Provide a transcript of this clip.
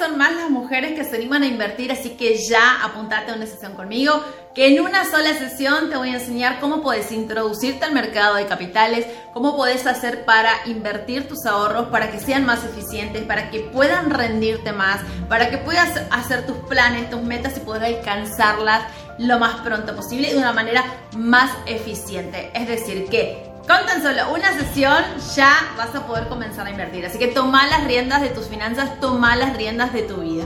son más las mujeres que se animan a invertir, así que ya apuntate a una sesión conmigo, que en una sola sesión te voy a enseñar cómo puedes introducirte al mercado de capitales, cómo puedes hacer para invertir tus ahorros, para que sean más eficientes, para que puedan rendirte más, para que puedas hacer tus planes, tus metas y poder alcanzarlas lo más pronto posible y de una manera más eficiente. Es decir, que con tan solo una sesión ya vas a poder comenzar a invertir. Así que toma las riendas de tus finanzas, toma las riendas de tu vida.